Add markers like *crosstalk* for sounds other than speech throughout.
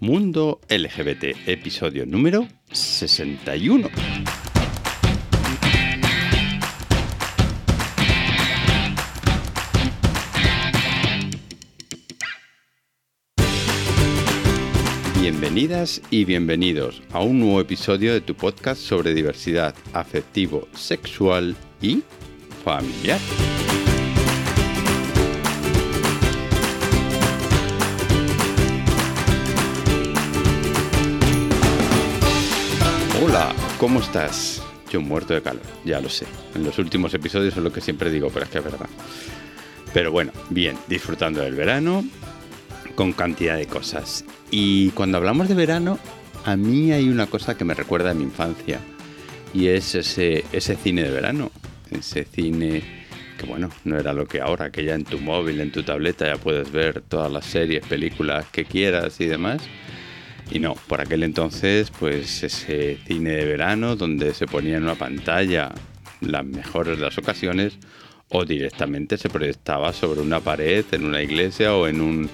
Mundo LGBT, episodio número 61. Bienvenidas y bienvenidos a un nuevo episodio de tu podcast sobre diversidad afectivo, sexual y familiar. ¿Cómo estás? Yo muerto de calor, ya lo sé. En los últimos episodios es lo que siempre digo, pero es que es verdad. Pero bueno, bien, disfrutando del verano con cantidad de cosas. Y cuando hablamos de verano, a mí hay una cosa que me recuerda a mi infancia. Y es ese, ese cine de verano. Ese cine que bueno, no era lo que ahora, que ya en tu móvil, en tu tableta ya puedes ver todas las series, películas que quieras y demás. Y no, por aquel entonces, pues ese cine de verano donde se ponía en una pantalla las mejores de las ocasiones o directamente se proyectaba sobre una pared en una iglesia o en un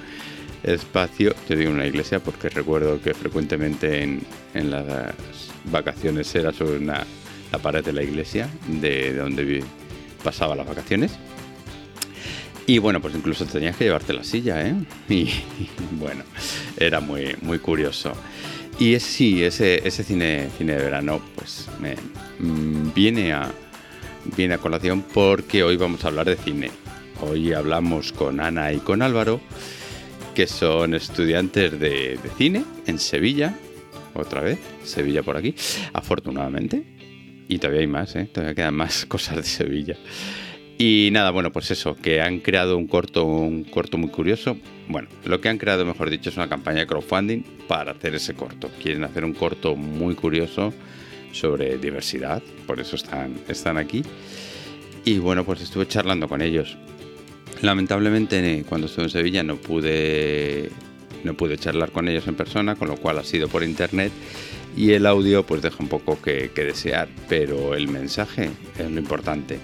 espacio, yo digo una iglesia porque recuerdo que frecuentemente en, en las vacaciones era sobre una, la pared de la iglesia de, donde pasaba las vacaciones. Y bueno, pues incluso tenías que llevarte la silla, ¿eh? Y, *laughs* bueno, era muy, muy curioso. Y es, sí, ese, ese cine, cine de verano, pues me, mm, viene, a, viene a colación porque hoy vamos a hablar de cine. Hoy hablamos con Ana y con Álvaro que son estudiantes de, cine en Sevilla, otra vez, Sevilla por aquí, afortunadamente. Y todavía hay más, ¿eh? todavía quedan más *laughs* cosas de Sevilla. Y nada, bueno, pues eso, que han creado un corto, un corto muy curioso. Bueno, lo que han creado, mejor dicho, es una campaña de crowdfunding para hacer ese corto. Quieren hacer un corto muy curioso sobre diversidad, por eso están, están aquí. Y bueno, pues estuve charlando con ellos. Lamentablemente cuando estuve en Sevilla no pude no pude charlar con ellos en persona, con lo cual ha sido por internet y el audio pues deja un poco que, desear, pero el mensaje es lo importante.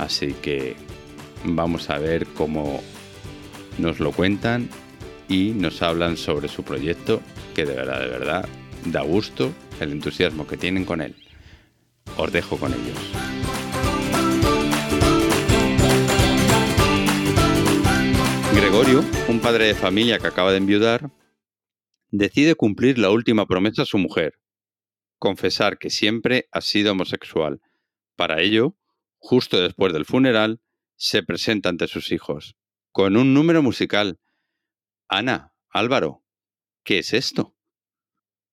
Así que vamos a ver cómo nos lo cuentan y nos hablan sobre su proyecto, que de verdad, de verdad, da gusto el entusiasmo que tienen con él. Os dejo con ellos. Gregorio, un padre de familia que acaba de enviudar, decide cumplir la última promesa a su mujer, confesar que siempre ha sido homosexual. Para ello, justo después del funeral, se presenta ante sus hijos, con un número musical. Ana, Álvaro, ¿qué es esto?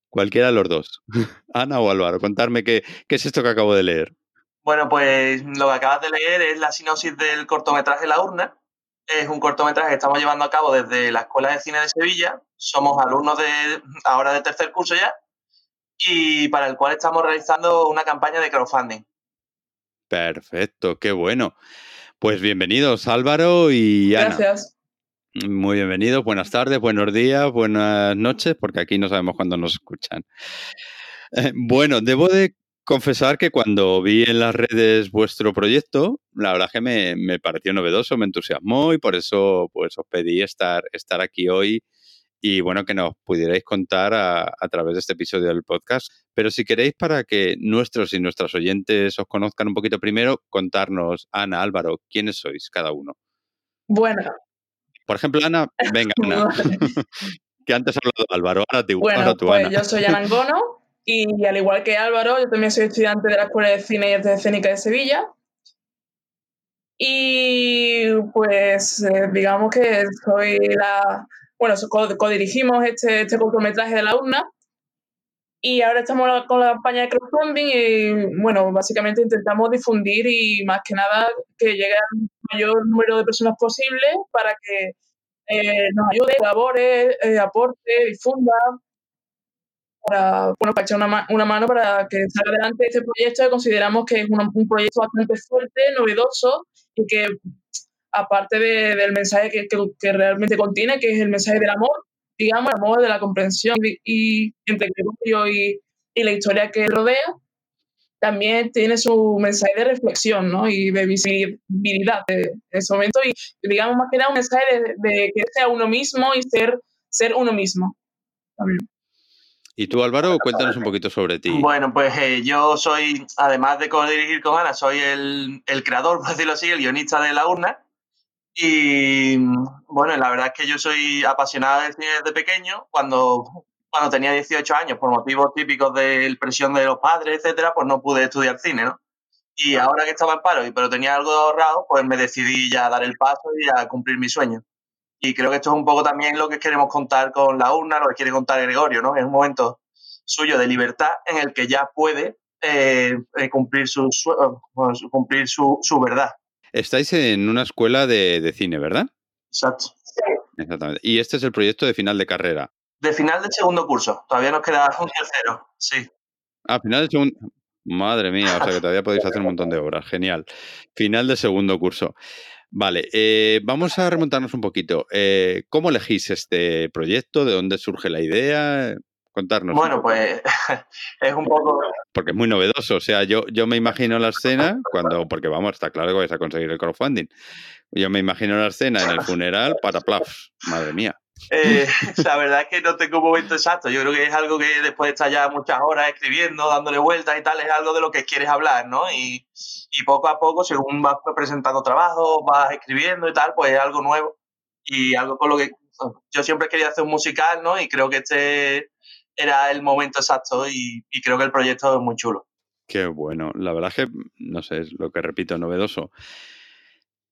Cualquiera de los dos. *laughs* Ana o Álvaro, contarme qué, qué es esto que acabo de leer. Bueno, pues lo que acabas de leer es la sinopsis del cortometraje La Urna, es un cortometraje que estamos llevando a cabo desde la Escuela de Cine de Sevilla. Somos alumnos de ahora de tercer curso ya y para el cual estamos realizando una campaña de crowdfunding. Perfecto, qué bueno. Pues bienvenidos Álvaro y Ana. Gracias. Muy bienvenidos, buenas tardes, buenos días, buenas noches, porque aquí no sabemos cuándo nos escuchan. Eh, bueno, debo de confesar que cuando vi en las redes vuestro proyecto, la verdad que me, pareció novedoso, me entusiasmó y por eso pues os pedí estar, estar aquí hoy y bueno, que nos pudierais contar a, través de este episodio del podcast. Pero si queréis, para que nuestros y nuestras oyentes os conozcan un poquito primero, contarnos, Ana, Álvaro, quiénes sois cada uno. Bueno. Por ejemplo, Ana, venga, *laughs* Ana. *laughs* que antes ha hablado Álvaro, ahora, te, bueno, pues Yo soy Ana *laughs* Angono, y al igual que Álvaro, yo también soy estudiante de la Escuela de Cine y Artes Escénicas de Sevilla. Y pues eh, digamos que soy la. Bueno, codirigimos este, este cortometraje de la urna. Y ahora estamos con la campaña de crowdfunding y, bueno, básicamente intentamos difundir y más que nada que llegue al mayor número de personas posible para que eh, nos ayude, colabore, eh, aporte, difunda para, bueno, para echar una, una, mano para que salga adelante este proyecto que consideramos que es un, proyecto bastante fuerte, novedoso y que aparte del mensaje que, que, realmente contiene, que es el mensaje del amor, digamos, el amor de la comprensión y, entre Gregorio y, y la historia que rodea, también tiene su mensaje de reflexión ¿no? y de visibilidad en ese momento y digamos más que nada un mensaje de, de que sea uno mismo y ser, ser uno mismo también. Y tú, Álvaro, cuéntanos un poquito sobre ti. Bueno, pues eh, yo soy, además de co-dirigir con Ana, soy el, el, creador, *laughs* por decirlo así, el guionista de La Urna. Y bueno, la verdad es que yo soy apasionado del cine desde pequeño. Cuando, cuando tenía 18 años, por motivos típicos de presión de los padres, etcétera, pues no pude estudiar cine, ¿no? Y ahora que estaba en paro, y pero tenía algo ahorrado, pues me decidí ya a dar el paso y a cumplir mi sueño. Y creo que esto es un poco también lo que queremos contar con la urna, lo que quiere contar Gregorio, ¿no? Es un momento suyo de libertad en el que ya puede eh, eh, cumplir, su, cumplir su, su, verdad. Estáis en una escuela de, de cine, ¿verdad? Exacto. Exactamente. Y este es el proyecto de final de carrera. De final de segundo curso. Todavía nos queda un tercero, sí. Ah, final de segundo. Madre mía, o sea que todavía podéis hacer un montón de obras. Genial. Final de segundo curso. Vale, eh, vamos a remontarnos un poquito. Eh, ¿Cómo elegís este proyecto? ¿De dónde surge la idea? Contarnos. Bueno, pues *laughs* es un poco... Porque es muy novedoso. O sea, yo, yo me imagino la escena cuando, porque vamos, está claro que vais a conseguir el crowdfunding. Yo me imagino la escena en el funeral para plaf. Madre mía. Eh, *laughs* la verdad es que no tengo un momento exacto. Yo creo que es algo que después de estar ya muchas horas escribiendo, dándole vueltas y tal, es algo de lo que quieres hablar, ¿no? Y, y poco a poco, según vas presentando trabajo, vas escribiendo y tal, pues es algo nuevo y algo con lo que yo siempre quería hacer un musical, ¿no? Y creo que este era el momento exacto y, y creo que el proyecto es muy chulo. Qué bueno. La verdad es que, no sé, es lo que repito, novedoso.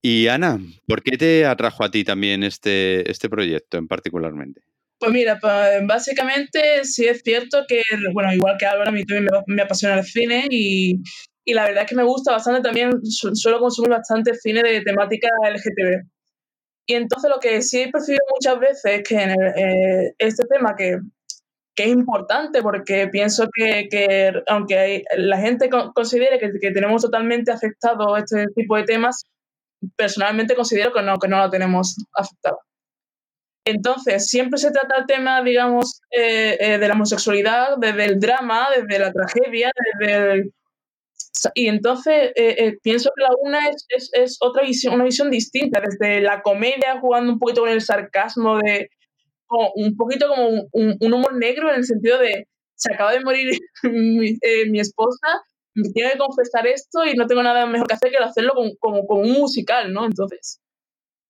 Y Ana, ¿por qué te atrajo a ti también este, este proyecto en particularmente? Pues mira, básicamente sí es cierto que, bueno, igual que Álvaro, a mí también me, apasiona el cine y, y, la verdad es que me gusta bastante también, suelo consumir bastante cine de temática LGTB. Y entonces lo que sí he percibido muchas veces es que en eh, este tema que, que, es importante porque pienso que, que aunque la gente considere que, que tenemos totalmente afectado este tipo de temas, personalmente considero que no, que no lo tenemos afectado. Entonces, siempre se trata el tema, digamos, eh, eh, de la homosexualidad desde el drama, desde la tragedia, desde el... Y entonces eh, pienso que la una es, es, es, otra visión, una visión distinta, desde la comedia, jugando un poquito con el sarcasmo, de un poquito como un, humor negro en el sentido de se acaba de morir *laughs* mi, mi esposa me tiene que confesar esto y no tengo nada mejor que hacer que hacerlo como, un musical, ¿no? Entonces,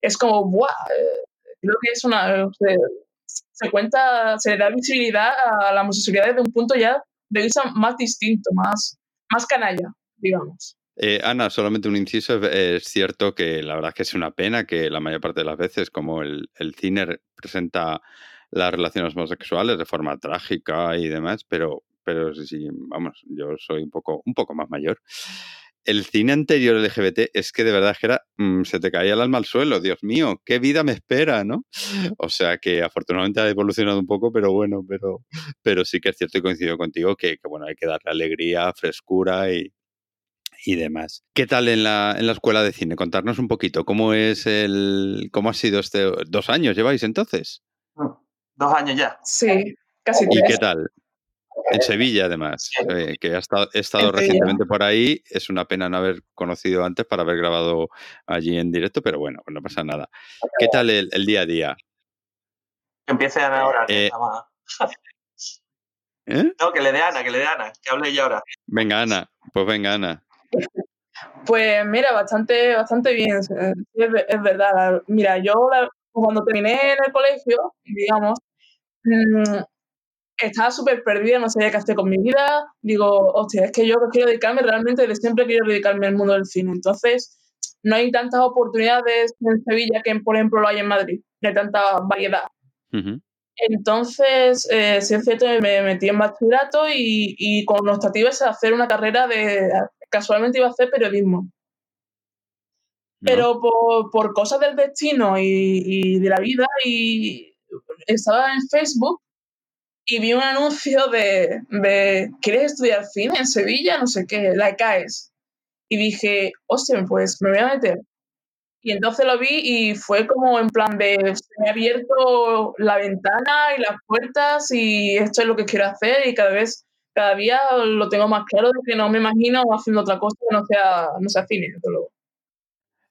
es como, ¡buah! Creo que es una... Se, cuenta, se da visibilidad a la homosexualidad desde un punto ya de vista más distinto, más, más canalla, digamos. Eh, Ana, solamente un inciso, es cierto que la verdad es que es una pena que la mayor parte de las veces, como el, el cine presenta las relaciones homosexuales de forma trágica y demás, pero pero sí, vamos, yo soy un poco, un poco más mayor. El cine anterior LGBT es que de verdad que era, mm, se te caía el alma al suelo, Dios mío, qué vida me espera, ¿no? *laughs* O sea que afortunadamente ha evolucionado un poco, pero bueno, pero, pero sí que es cierto y coincido contigo que, bueno, hay que darle alegría, frescura y, y demás. ¿Qué tal en la, en la escuela de cine? Contarnos un poquito, ¿cómo es el, cómo ha sido este, dos años lleváis entonces? Mm, dos años ya. Sí, casi tres. ¿Y qué tal? En Sevilla, además, eh, que he estado, he estado recientemente por ahí. Es una pena no haber conocido antes para haber grabado allí en directo, pero bueno, no pasa nada. ¿Qué tal el, el día a día? Que empiece Ana ahora. Que eh, ¿Eh? No, que le dé Ana, que le dé Ana, que hable ella ahora. Venga, Ana, pues venga, Ana. Pues mira, bastante, bastante bien, es, es verdad. Mira, yo cuando terminé en el colegio, digamos, mm, estaba súper perdida, no sabía qué hacer con mi vida. Digo, hostia, es que yo quiero dedicarme, realmente de siempre quiero dedicarme al mundo del cine. Entonces, no hay tantas oportunidades en Sevilla que, por ejemplo, lo hay en Madrid. Hay tanta variedad. Entonces, eh, sí es cierto, me metí en bachillerato y, y con tía a hacer una carrera de... Casualmente iba a hacer periodismo. Pero por, por, cosas del destino y, y de la vida, y estaba en Facebook y vi un anuncio de, de, ¿quieres estudiar cine en Sevilla? No sé qué, la CAES. Y dije, hostia, pues me voy a meter. Y entonces lo vi y fue como en plan de, se me ha abierto la ventana y las puertas y esto es lo que quiero hacer y cada vez cada día lo tengo más claro de que no me imagino haciendo otra cosa que no sea, no sea cine, desde luego.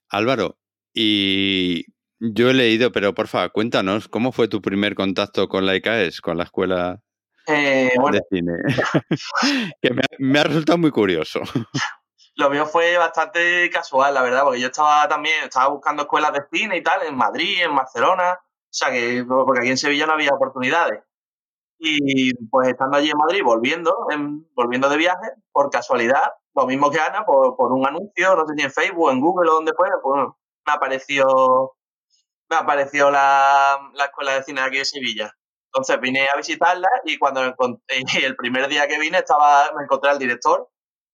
Álvaro, y yo he leído, pero por favor, cuéntanos, ¿cómo fue tu primer contacto con la ICAES, con la escuela Eh, bueno, de cine? *laughs* que me, me ha resultado muy curioso. *laughs* lo mío fue bastante casual, la verdad, porque yo estaba también, estaba buscando escuelas de cine y tal, en Madrid, en Barcelona, o sea que, porque aquí en Sevilla no había oportunidades. Y pues estando allí en Madrid, volviendo, en- volviendo de viaje, por casualidad, lo mismo que Ana, por, un anuncio, no sé si en Facebook, en Google o donde fuera, pues me apareció, me apareció la, la escuela de cine aquí de Sevilla. Entonces vine a visitarla y cuando encont- *laughs* y el primer día que vine estaba, me encontré al director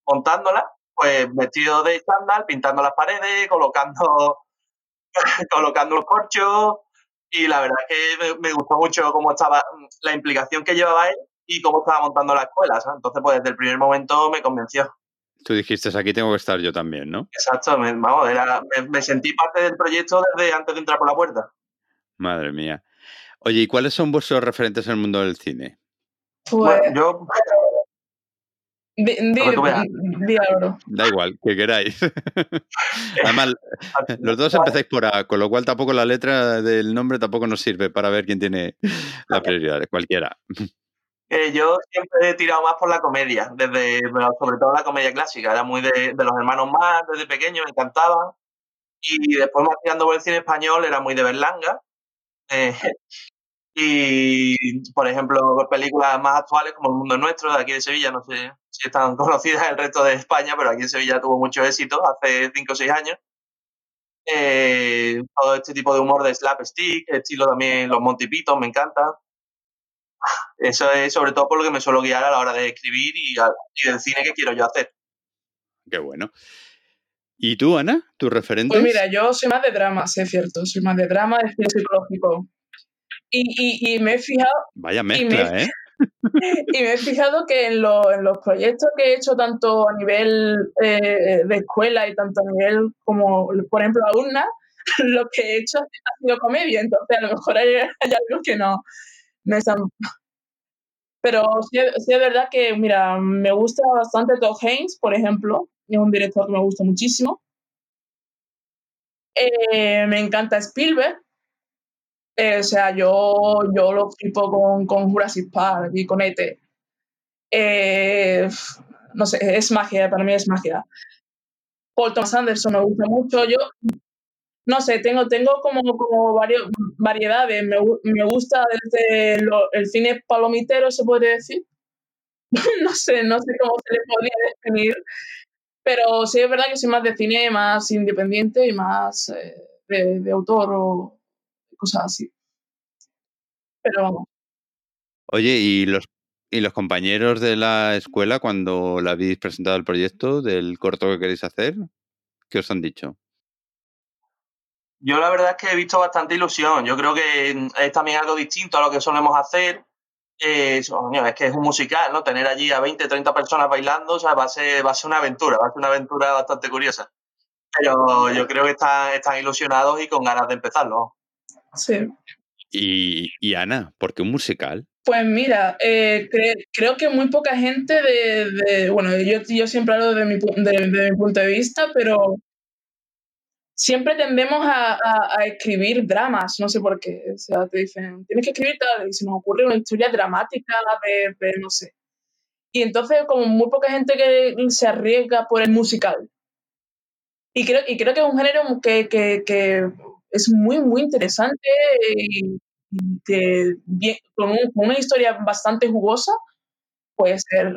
montándola, pues vestido de estándar, pintando las paredes, colocando, *laughs* colocando los corchos, y la verdad es que me, me gustó mucho cómo estaba mm, la implicación que llevaba él y cómo estaba montando la escuela. ¿sabes? Entonces, pues desde el primer momento me convenció. Tú dijiste, aquí tengo que estar yo también, ¿no? Exacto, me, vamos, era- me, me sentí parte del proyecto desde antes de entrar por la puerta. Madre mía. Oye, ¿y cuáles son vuestros referentes en el mundo del cine? Pues, Bueno, yo, di, di. Da igual, que queráis. *laughs* Además, los dos empezáis por A, con lo cual tampoco la letra del nombre tampoco nos sirve para ver quién tiene la prioridad, cualquiera. eh, yo siempre he tirado más por la comedia, desde, sobre todo la comedia clásica. Era muy de, de los hermanos más desde pequeño, me encantaba. Y después más tirando por el cine español, era muy de Berlanga. Eh, y, por ejemplo, películas más actuales como El Mundo es Nuestro, de aquí de Sevilla, no sé si están *laughs* conocidas en el resto de España, pero aquí en Sevilla tuvo mucho éxito hace 5 o 6 años. Eh, todo este tipo de humor de slapstick, estilo también los Monty Python, me encanta. Eso es sobre todo por lo que me suelo guiar a la hora de escribir y del cine que quiero yo hacer. Qué bueno. ¿Y tú, Ana? ¿Tus referentes? Pues mira, yo soy más de drama, sí es cierto, soy más de drama, de cine psicológico. Y, y, y me he fijado, Vaya me- mezcla, ¿eh? *laughs* y me he fijado que en, lo- en los proyectos que he hecho, tanto a nivel eh, de escuela y tanto a nivel como, por ejemplo, alumna, *laughs* lo que he hecho ha sido comedia, entonces a lo mejor hay, hay algo que no, no es tan... *laughs* Pero sí, sí es verdad que, mira, me gusta bastante Todd Haynes, por ejemplo, es un director que me gusta muchísimo. Eh, me encanta Spielberg, eh, o sea, yo, yo lo flipo con, con Jurassic Park y con ET. Eh, no sé, es magia, para mí es magia. Paul Thomas Anderson me gusta mucho. Yo, no sé, tengo, tengo como, como varios, variedades. Me, me gusta desde lo- el cine palomitero, se podría decir. *laughs* no sé, no sé cómo se le podría definir. Pero sí es verdad que soy más de cine más independiente y más eh, de, de autor o cosas así. Pero vamos. Oye, ¿y los, ¿y los compañeros de la escuela cuando le habéis presentado el proyecto del corto que queréis hacer? ¿Qué os han dicho? Yo la verdad es que he visto bastante ilusión. Yo creo que mm, es también algo distinto a lo que solemos hacer. Eh, es que es un musical, ¿no? Tener allí a 20, 30 personas bailando, o sea, va a ser, va a ser una aventura, va a ser una aventura bastante curiosa. Pero yo creo que están, están ilusionados y con ganas de empezarlo. Sí. Y, y Ana, ¿por qué un musical? Pues mira, eh, cre- creo que muy poca gente de, de- bueno, yo, yo siempre hablo de mi, de, de mi punto de vista, pero siempre tendemos a, a- a escribir dramas, no sé por qué. O sea, te dicen, tienes que escribir tal, y se nos ocurre una historia dramática de, de no sé. Y entonces, como muy poca gente que se arriesga por el musical. Y creo, y creo que es un género que, que, que es muy, muy interesante y, y que bien- con, un- con una historia bastante jugosa puede ser.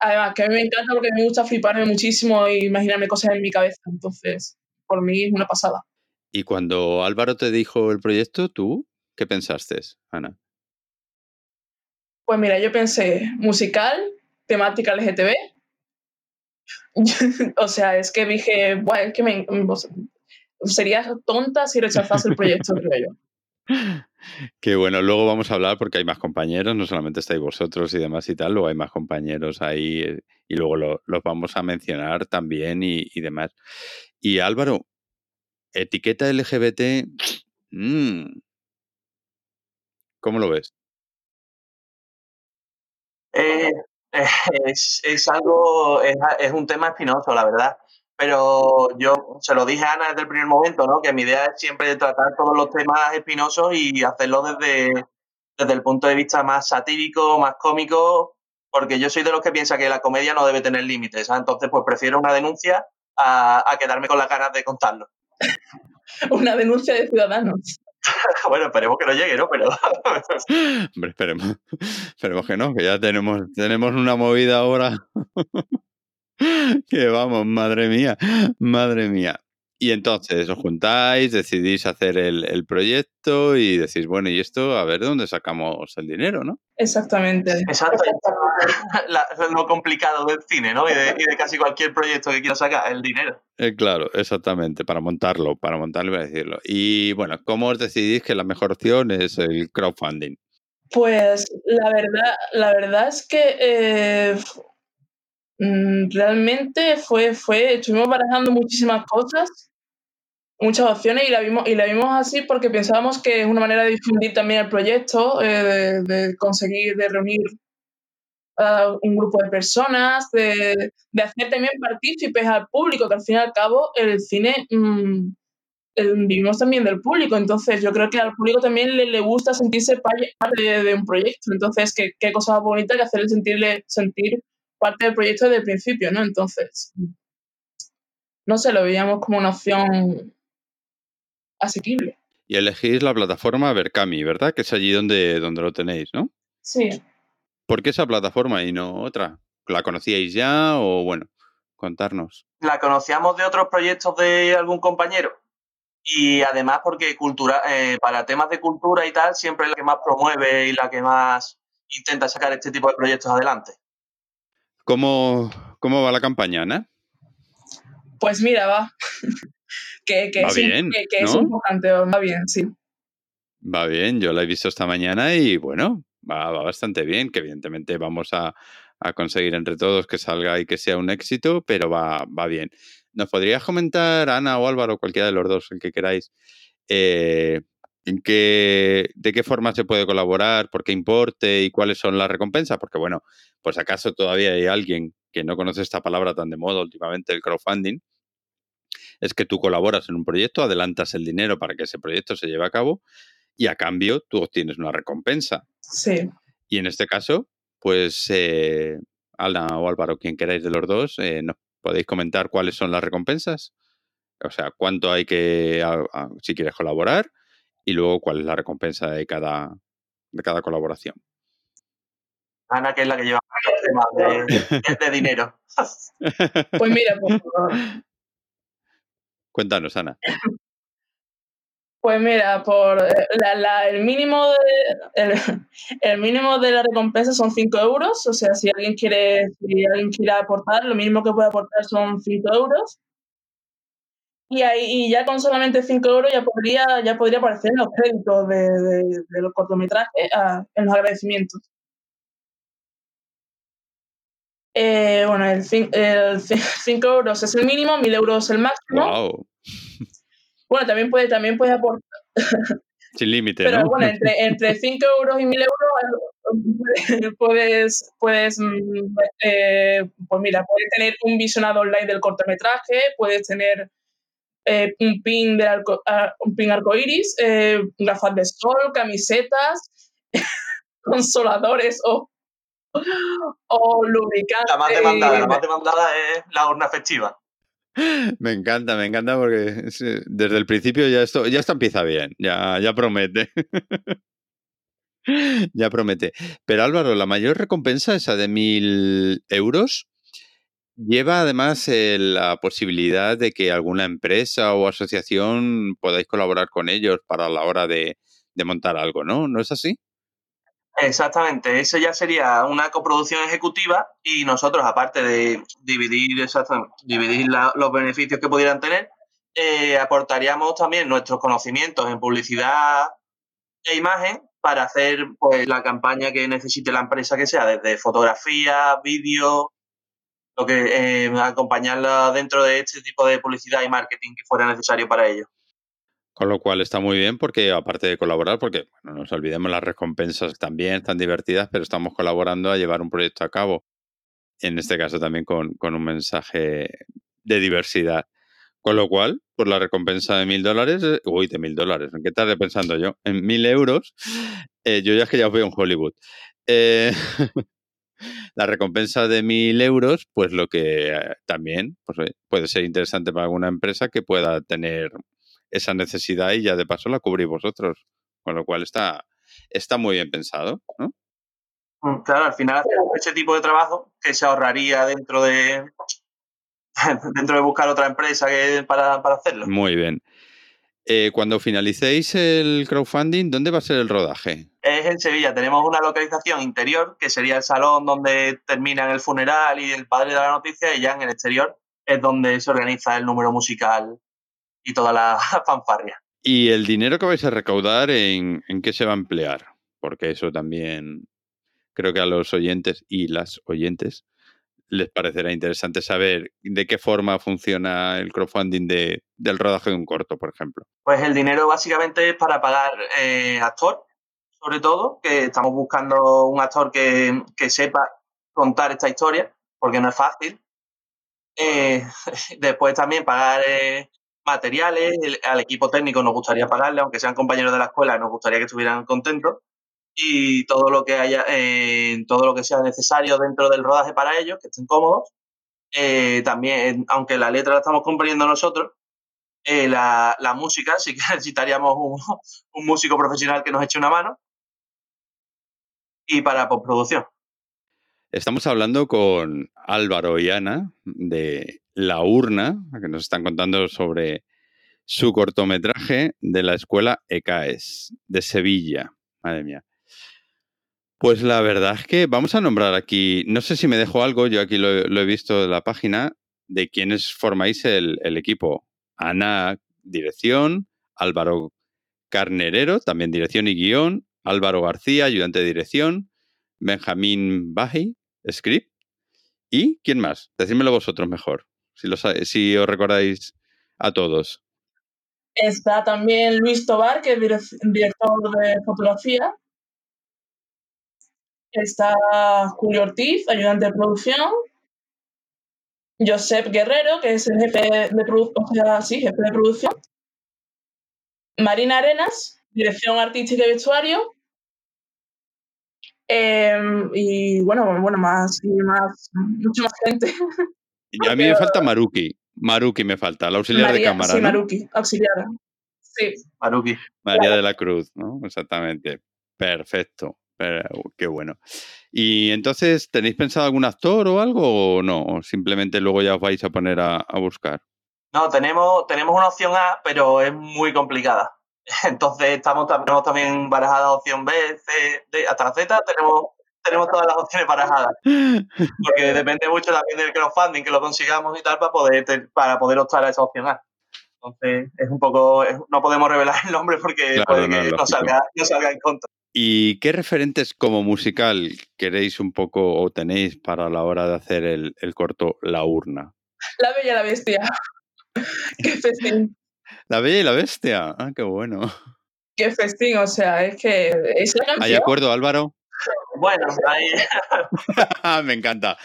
Además, que a mí me encanta porque me gusta fliparme muchísimo e imaginarme cosas en mi cabeza. Entonces, por mí es una pasada. Y cuando Álvaro te dijo el proyecto, ¿tú qué pensaste, Ana? Pues mira, yo pensé musical, temática LGTB. *laughs* o sea, es que dije, "Buah, es que me, sería tonta si rechazase el proyecto, creo yo. *laughs* Que bueno, luego vamos a hablar porque hay más compañeros, no solamente estáis vosotros y demás y tal, luego hay más compañeros ahí eh, y luego lo- los vamos a mencionar también y, y demás. Y Álvaro, etiqueta LGBT, mm, ¿cómo lo ves? Eh, Es, es algo, es, es, un tema espinoso, la verdad. Pero yo se lo dije a Ana desde el primer momento, ¿no? Que mi idea es siempre tratar todos los temas espinosos y hacerlo desde, desde el punto de vista más satírico, más cómico, porque yo soy de los que piensa que la comedia no debe tener límites. Entonces, pues prefiero una denuncia a, a quedarme con las ganas de contarlo. *laughs* una denuncia de ciudadanos. *laughs* bueno, esperemos que no llegue, ¿no? Pero. *laughs* Hombre, esperemos. Esperemos que no, que ya tenemos, tenemos una movida ahora. *laughs* que vamos, madre mía, madre mía. Y entonces os juntáis, decidís hacer el, el, proyecto y decís, bueno, y esto, a ver dónde sacamos el dinero, ¿no? Exactamente. Exacto. *laughs* La, lo complicado del cine, ¿no? Y de, y de, casi cualquier proyecto que quiera sacar, el dinero. Eh, claro, exactamente, para montarlo, para montarlo y decirlo. Y bueno, ¿cómo os decidís que la mejor opción es el crowdfunding? Pues la verdad, la verdad es que eh, realmente fue, fue, estuvimos barajando muchísimas cosas muchas opciones y la vimos y la vimos así porque pensábamos que es una manera de difundir también el proyecto, eh, de, conseguir, de reunir uh, un grupo de personas, de, hacer también partícipes al público, que al fin y al cabo el cine el, vivimos también del público, entonces yo creo que al público también le, le gusta sentirse parte de, de, un proyecto, entonces qué, qué cosa bonita que hacerle sentirle sentir parte del proyecto desde el principio, ¿no? Entonces, no sé, lo veíamos como una opción asequible. Y elegís la plataforma Berkami, ¿verdad? Que es allí donde, donde lo tenéis, ¿no? Sí. ¿Por qué esa plataforma y no otra? ¿La conocíais ya o bueno, contarnos? La conocíamos de otros proyectos de algún compañero y además porque cultura, eh, para temas de cultura y tal siempre es la que más promueve y la que más intenta sacar este tipo de proyectos adelante. ¿Cómo, cómo va la campaña, Ana? Pues mira, va. *laughs* que, que, va es, bien, que, que ¿no? es importante, va bien, sí. Va bien, yo la he visto esta mañana y bueno, va, va bastante bien, que evidentemente vamos a, a, conseguir entre todos que salga y que sea un éxito, pero va, va bien. ¿Nos podrías comentar, Ana o Álvaro, cualquiera de los dos, el que queráis, eh, en qué, de qué forma se puede colaborar, por qué importe y cuáles son las recompensas? Porque bueno, pues acaso todavía hay alguien que no conoce esta palabra tan de moda últimamente, el crowdfunding, es que tú colaboras en un proyecto, adelantas el dinero para que ese proyecto se lleve a cabo y a cambio tú obtienes una recompensa. Sí. Y en este caso, pues eh, Ana o Álvaro, quien queráis de los dos, eh, ¿nos podéis comentar cuáles son las recompensas? O sea, cuánto hay que, a, a, si quieres colaborar y luego cuál es la recompensa de cada, de cada colaboración. Ana, que es la que lleva el *laughs* tema de, de, dinero. Pues mira, por favor. *laughs* Cuéntanos, Ana. Pues mira, por eh, la, la, el, mínimo de, el, el, mínimo de la recompensa son 5 euros. O sea, si alguien quiere, si alguien quiere aportar, lo mínimo que puede aportar son 5 euros. Y, ahí, y ya con solamente 5 euros ya podría, ya podría aparecer en los créditos de, de, de los cortometrajes, en los agradecimientos. Eh, bueno, el 5 *laughs* euros es el mínimo, 1000 euros el máximo. Wow. Bueno, también puede, también puede aportar. *laughs* Sin límite, Pero ¿no? bueno, entre, *laughs* entre 5 euros y 1000 euros puedes, puedes eh, pues mira, puedes tener un visionado online del cortometraje, puedes tener eh, un pin de arco, uh, un pin arcoiris, eh, gafas de sol, camisetas, *laughs* consoladores o, o lubricantes. La más demandada, la más demandada es la urna festiva. Me encanta, me encanta porque desde el principio ya esto, ya esto empieza bien, ya, ya promete. *laughs* ya promete. Pero Álvaro, la mayor recompensa, esa de mil euros, lleva además eh, la posibilidad de que alguna empresa o asociación podáis colaborar con ellos para la hora de, montar algo, ¿no? ¿No es así? Exactamente, eso ya sería una coproducción ejecutiva y nosotros, aparte de dividir, dividir la, los beneficios que pudieran tener, eh, aportaríamos también nuestros conocimientos en publicidad e imagen para hacer pues, la campaña que necesite la empresa que sea, desde fotografía, vídeo, lo que eh, acompañarla dentro de este tipo de publicidad y marketing que fuera necesario para ello. Con lo cual está muy bien porque aparte de colaborar, porque no nos olvidemos las recompensas también están divertidas, pero estamos colaborando a llevar un proyecto a cabo. en este caso también con, con un mensaje de diversidad. Con lo cual, por la recompensa de mil dólares, eh, uy, de mil dólares, ¿en qué tarde pensando yo? En mil euros, eh, yo ya es que ya os veo en Hollywood. *laughs* la recompensa de mil euros, pues lo que eh, también pues, puede ser interesante para alguna empresa que pueda tener esa necesidad y ya de paso la cubrís vosotros. Con lo cual está, está muy bien pensado, ¿no? Mm, Claro, al final hacemos ese tipo de trabajo que se ahorraría dentro de *laughs* dentro de buscar otra empresa que, para, para hacerlo. Muy bien. Eh, cuando finalicéis el crowdfunding, ¿dónde va a ser el rodaje? Es en Sevilla, tenemos una localización interior, que sería el salón donde terminan el funeral y el padre da la noticia, y ya en el exterior es donde se organiza el número musical y toda la *laughs* fanfarria. ¿Y el dinero que vais a recaudar, en, en qué se va a emplear? Porque eso también creo que a los oyentes y las oyentes les parecerá interesante saber de qué forma funciona el crowdfunding de, del rodaje de un corto, por ejemplo. Pues el dinero básicamente es para pagar eh, actor, sobre todo, que estamos buscando un actor que, que sepa contar esta historia, porque no es fácil. Eh, *laughs* después también pagar eh, materiales, al equipo técnico nos gustaría pagarle, aunque sean compañeros de la escuela, nos gustaría que estuvieran contentos. Y todo lo que haya, eh, todo lo que sea necesario dentro del rodaje para ellos, que estén cómodos. Eh, también, aunque la letra la estamos componiendo nosotros, eh, la, la música, sí que *laughs* necesitaríamos un, un músico profesional que nos eche una mano. Y para postproducción. Estamos hablando con Álvaro y Ana de La Urna, que nos están contando sobre su cortometraje de la escuela ECAES de Sevilla. Madre mía. Pues la verdad es que vamos a nombrar aquí, no sé si me dejo algo, yo aquí lo, he visto en la página, de quienes formáis el, el equipo. Ana, dirección, Álvaro Carnerero, también dirección y guion, Álvaro García, ayudante de dirección, Benjamín Baji, script, y ¿quién más? Decídmelo vosotros mejor, si, lo si os recordáis a todos. Está también Luis Tobar, que es direc- director de fotografía. Está Julio Ortiz, ayudante de producción. Josep Guerrero, que es el jefe de producción, o sea, sí, jefe de producción. Marina Arenas, dirección artística y vestuario. Em, y bueno, bueno, más y más, mucha más gente. Y a mí me falta Maruki, Maruki me falta, la auxiliar de cámara, sí, ¿no? Maruki, auxiliar. Sí, Maruki. María de la Cruz, ¿no? Exactamente. Perfecto. Pero, qué bueno. Y entonces, ¿tenéis pensado algún actor o algo o no? ¿O simplemente luego ya os vais a poner a, a buscar. No, tenemos, tenemos una opción A, pero es muy complicada. *laughs* Entonces estamos, tam- tenemos también barajada opción B, C, D, hasta la Z, tenemos, tenemos todas las opciones barajadas. Porque depende mucho también del crowdfunding, que lo consigamos y tal, para poder, para poder optar a esa opción A. Entonces, es un poco, no podemos revelar el nombre porque Claro, puede no, que no salga, no salga en contra. ¿Y qué referentes como musical queréis un poco o tenéis para la hora de hacer el, el corto La Urna? La Bella y la Bestia. *laughs* Qué festín, La Bella y la Bestia. Ah, qué bueno. qué festín, o sea, es que es la ¿Hay canción. acuerdo, Álvaro? Bueno, ahí, *laughs* Me encanta.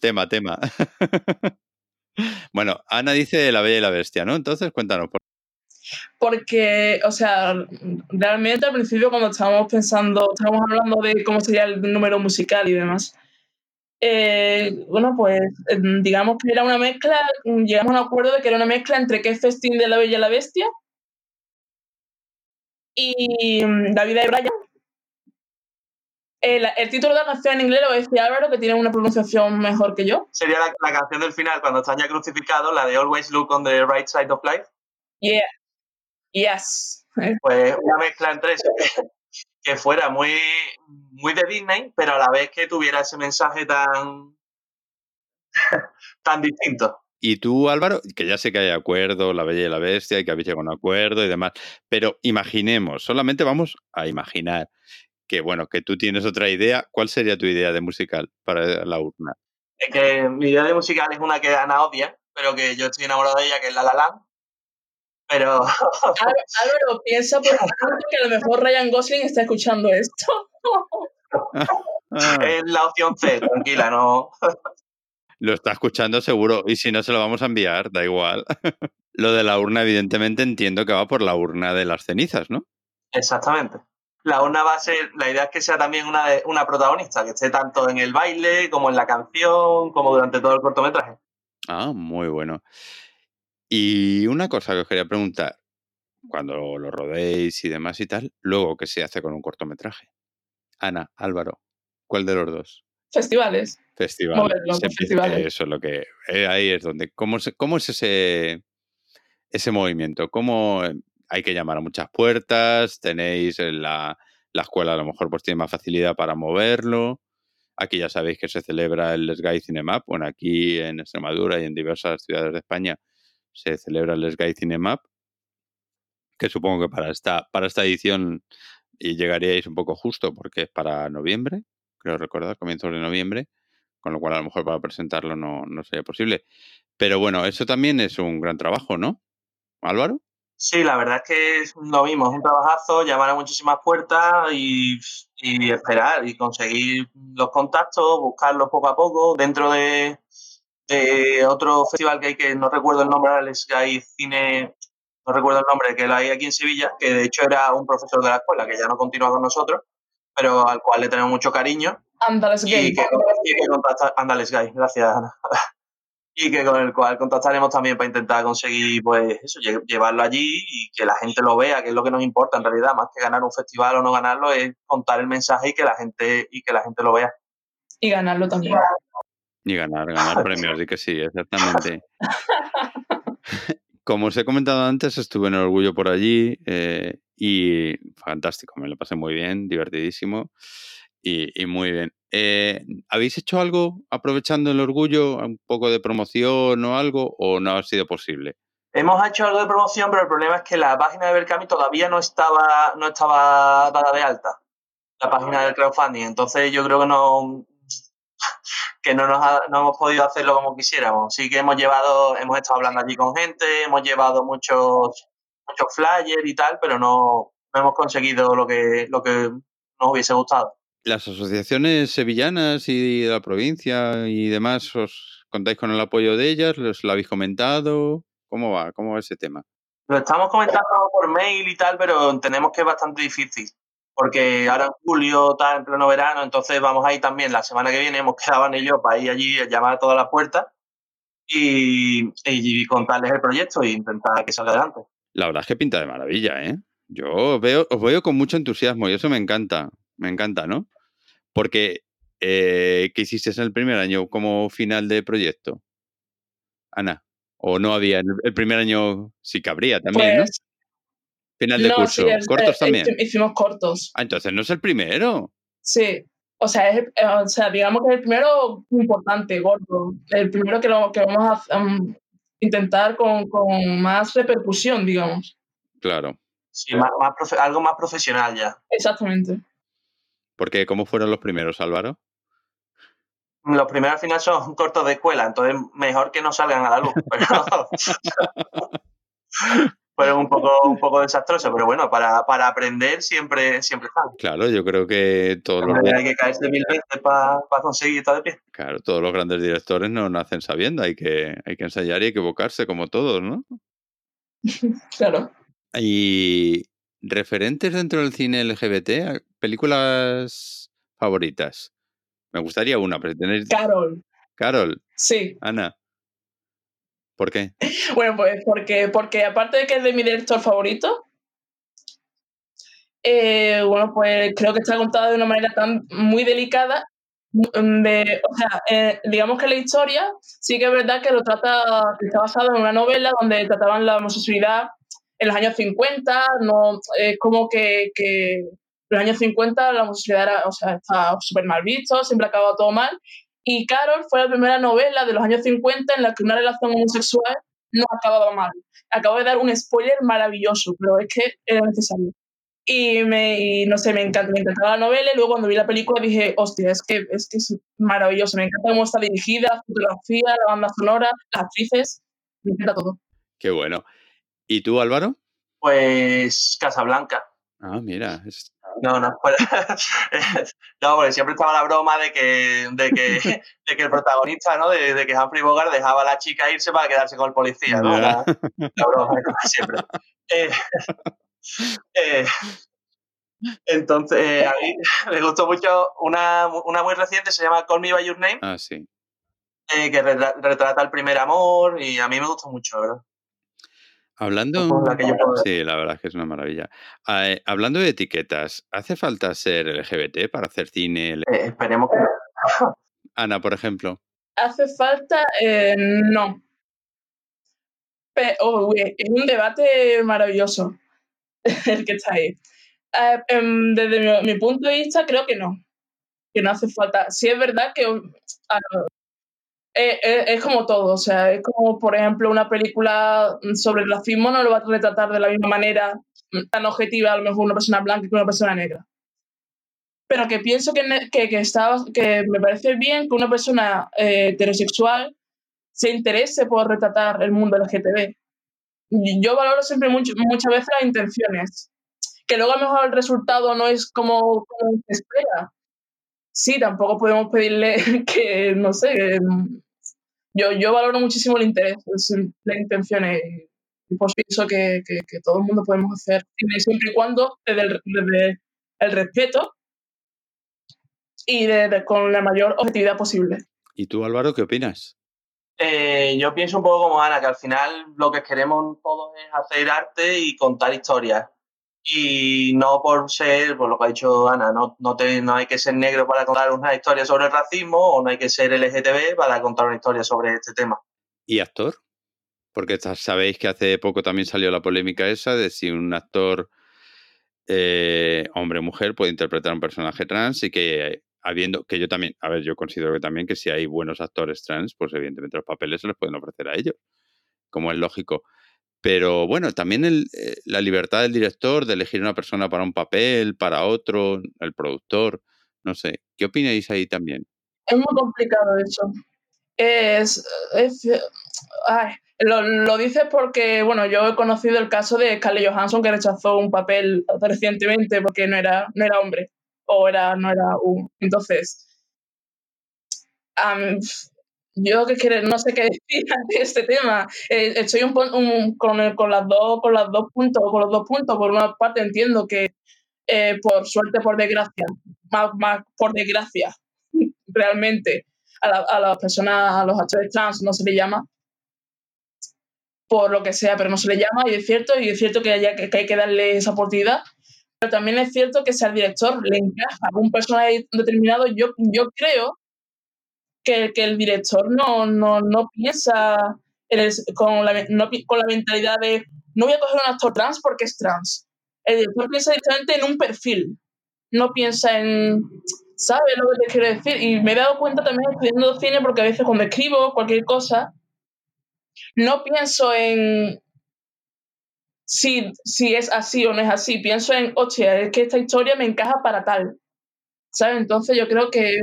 Tema, tema. *laughs* bueno, Ana dice La Bella y la Bestia, ¿no? Entonces, cuéntanos. por- Porque, o sea, realmente al principio cuando estábamos pensando, estábamos hablando de cómo sería el número musical y demás, eh, bueno, pues eh, digamos que era una mezcla, llegamos a un acuerdo de que era una mezcla entre qué festín de la Bella y la Bestia y mm, La vida de Brian. El, el título de la canción en inglés lo decía Álvaro, que tiene una pronunciación mejor que yo. sería la, la canción del final, cuando están ya crucificados, la de Always Look on the Right Side of Life. Yeah. Yes. pues una mezcla entre eso, que, fuera muy, muy de Disney, pero a la vez que tuviera ese mensaje tan, *laughs* tan distinto. Y tú, Álvaro, que ya sé que hay acuerdo, La Bella y la Bestia, y que habéis llegado a un acuerdo y demás, pero imaginemos, solamente vamos a imaginar que, bueno, que tú tienes otra idea. ¿Cuál sería tu idea de musical para la urna? Es que mi idea de musical es una que Ana odia, pero que yo estoy enamorado de ella, que es La La Land. Pero Álvaro, piensa por favor que a lo mejor Ryan Gosling está escuchando esto. Ah, es la opción C, tranquila, no. *laughs* Lo está escuchando seguro. Y si no, se lo vamos a enviar, da igual. *laughs* lo de la urna, evidentemente, entiendo que va por la urna de las cenizas, ¿no? Exactamente. La urna va a ser, la idea es que sea también una, de, una protagonista, que esté tanto en el baile como en la canción, como durante todo el cortometraje. Ah, muy bueno. Y una cosa que os quería preguntar, cuando lo rodéis y demás y tal, luego, ¿qué se hace con un cortometraje? Ana, Álvaro, ¿cuál de los dos? Festivales. Festivales. Moverlo, festivales. Eso es lo que. eh, ahí es donde. ¿Cómo, se- cómo es ese, ese movimiento? ¿Cómo eh, hay que llamar a muchas puertas? ¿Tenéis en la, la escuela a lo mejor pues tiene más facilidad para moverlo? Aquí ya sabéis que se celebra el Sky Cinemap. Bueno, aquí en Extremadura y en diversas ciudades de España se celebra el Sky Cinemap. Que supongo que para esta, para esta edición y llegaríais un poco justo porque es para noviembre, creo recordar, comienzos de noviembre, con lo cual a lo mejor para presentarlo no, no sería posible. Pero bueno, eso también es un gran trabajo, ¿no? Álvaro. Sí, la verdad es que lo mismo, es un trabajazo, llamar a muchísimas puertas y, y esperar y conseguir los contactos, buscarlos poco a poco. Dentro de, de otro festival que hay que no recuerdo el nombre, ahora, el Sky Cine, no recuerdo el nombre, que lo hay aquí en Sevilla, que de hecho era un profesor de la escuela que ya no continúa con nosotros, pero al cual le tenemos mucho cariño Andales y Gay. que, y que contacta, ándale, Sky, gracias Ana. *laughs* y que con el cual contactaremos también para intentar conseguir pues eso, lle- llevarlo allí y que la gente lo vea, que es lo que nos importa en realidad, más que ganar un festival o no ganarlo, es contar el mensaje y que la gente, y que la gente lo vea. Y ganarlo también. Y ganar, ganar *laughs* premios, di que sí, exactamente. *laughs* Como os he comentado antes, estuve en el Orgullo por allí eh, y fantástico, me lo pasé muy bien, divertidísimo y, y muy bien. Eh, ¿Habéis hecho algo aprovechando el Orgullo, un poco de promoción o algo, o no ha sido posible? Hemos hecho algo de promoción, pero el problema es que la página de Berkami todavía no estaba, no estaba dada de alta, la página del crowdfunding. Entonces yo creo que no que no, nos ha- no hemos podido hacerlo como quisiéramos. Sí que hemos llevado, hemos estado hablando allí con gente, hemos llevado muchos, muchos flyers y tal, pero no, no hemos conseguido lo que, lo que nos hubiese gustado. ¿Las asociaciones sevillanas y de la provincia y demás os contáis con el apoyo de ellas? ¿Les lo habéis comentado? ¿Cómo va? ¿Cómo va ese tema? Lo estamos comentando por mail y tal, pero entendemos que es bastante difícil. Porque ahora en julio, tal, en pleno verano, entonces vamos a ir también la semana que viene, hemos *laughs* quedado en ello para ir allí, a llamar a todas las puertas y, y contarles el proyecto e intentar que salga adelante. La verdad es que pinta de maravilla, ¿eh? Yo veo, os veo con mucho entusiasmo y eso me encanta. Me encanta, ¿no? Porque, eh, ¿qué hiciste en el primer año como final de proyecto? Ana. ¿O no había? El el primer año sí que habría también, ¿no? Pues Final de no, curso. sí, es- ¿Cortos eh, también? hici- Hicimos cortos. Ah, entonces no es el primero. Sí. O sea, es, el- eh, o sea, digamos que es el primero importante, gordo. El primero que, lo, que vamos a um, intentar con, con más repercusión, digamos. Claro. Sí, más, más profe- algo más profesional ya. Exactamente. Porque, ¿cómo fueron los primeros, Álvaro? Los primeros al final son *laughs* cortos de escuela, entonces mejor que no salgan a la luz. Pero *laughs* *laughs* fueron un poco, un poco desastrosos, pero bueno, para, para aprender siempre, siempre están. Claro, yo creo que todos los, Hay que caerse mil veces para conseguir estar de pie. claro, todos los grandes directores no nacen sabiendo. Hay que, hay que ensayar y equivocarse como todos, ¿no? *laughs* Claro. Y referentes dentro del cine LGBT, películas favoritas. Me gustaría una, pero tenéis... Carol. Carol, Sí. Ana. ¿Por qué? *laughs* Bueno, pues porque, porque aparte de que es de mi director favorito, eh, bueno, pues creo que está contada de una manera tan muy delicada. mm, De, o sea, eh, digamos que la historia sí que es verdad que lo trata, está basada en una novela donde trataban la homosexualidad en los años 50, no, es como que, que en los años 50 la homosexualidad era, o sea, estaba súper mal visto, siempre acababa todo mal. Y Carol fue la primera novela de los años 50 en la que una relación homosexual no acababa mal. Acabo de dar un spoiler maravilloso, pero es que era necesario. Y, me, y no sé, me, encanta, me encantaba la novela y luego cuando vi la película dije, hostia, es que, es que es maravilloso, me encanta cómo está dirigida, la fotografía, la banda sonora, las actrices, me encanta todo. Qué bueno. ¿Y tú, Álvaro? Pues Casablanca. Ah, mira, es- No, no, pues, *laughs* no, porque siempre estaba la broma de que, de que, *laughs* de que el protagonista, ¿no? De, de, que Humphrey Bogart dejaba a la chica irse para quedarse con el policía, ¿no? La, la, broma *laughs* siempre. Eh, eh, entonces, eh, a mí me gustó mucho una, una, muy reciente, se llama Call Me By Your Name. Ah, sí. Que retrata el primer amor y a mí me gustó mucho, ¿verdad? Hablando, sí, la verdad es que es una maravilla. Eh, hablando de etiquetas, ¿hace falta ser LGBT para hacer cine? Eh, esperemos que no. Ana, por ejemplo. Hace falta, eh, no. oh, es un debate maravilloso *laughs* el que está ahí. Em, desde mi, punto de vista, creo que no. Que no hace falta. Sí es verdad que eh, es como todo, o sea, es como, por ejemplo, una película sobre el racismo no lo va a retratar de la misma manera tan objetiva a lo mejor una persona blanca que una persona negra. Pero que pienso que, que, que, que me parece bien que una persona eh, heterosexual se interese por retratar el mundo LGTB. Yo valoro siempre mucho, muchas veces las intenciones. Que luego a lo mejor el resultado no es como, como se espera. Sí, tampoco podemos pedirle *laughs* que, no sé, yo, yo valoro muchísimo el interés, la intención y por pienso que, que, que, todo el mundo podemos hacer siempre y cuando desde el, desde el respeto y de, con la mayor objetividad posible. ¿Y tú, Álvaro, qué opinas? Eh, yo pienso un poco como Ana, que al final lo que queremos todos es hacer arte y contar historias y no por ser, por lo que ha dicho Ana, no, no, te, no hay que ser negro para contar una historia sobre el racismo o no hay que ser LGTB para contar una historia sobre este tema. ¿Y actor? Porque sabéis que hace poco también salió la polémica esa de si un actor eh, hombre o mujer puede interpretar un personaje trans y que habiendo, que yo también, a ver, yo considero que también que si hay buenos actores trans, pues evidentemente los papeles se los pueden ofrecer a ellos, como es lógico. Pero bueno, también el, eh, la libertad del director de elegir una persona para un papel, para otro, el productor, no sé. ¿Qué opináis ahí también? Es muy complicado eso. Es, ay, lo, dices porque, bueno, yo he conocido el caso de Scarlett Johansson que rechazó un papel recientemente porque no era, no era hombre o era, no era un... Entonces, yo que quiero, no sé qué *laughs* decir de este tema. Eh, estoy un, un, con, con, las dos, con las dos puntos, con los dos puntos. Por una parte entiendo que eh, por suerte, por desgracia, más, más por desgracia, *laughs* realmente a, la, a las personas, a los actores trans no se le llama por lo que sea, pero no se le llama y es cierto, y es cierto que, haya, que hay que darle esa oportunidad, pero también es cierto que si al director le encaja un personaje determinado, yo, yo creo que, el director no, no, no piensa con, la, con la mentalidad de no voy a coger un actor trans porque es trans. El director piensa directamente en un perfil, no piensa en, ¿sabes lo que te quiero decir? Y me he dado cuenta también estudiando cine porque a veces cuando escribo cualquier cosa, no pienso en si, si es así o no es así, pienso en, hostia, es que esta historia me encaja para tal. ¿Sabes? Entonces yo creo que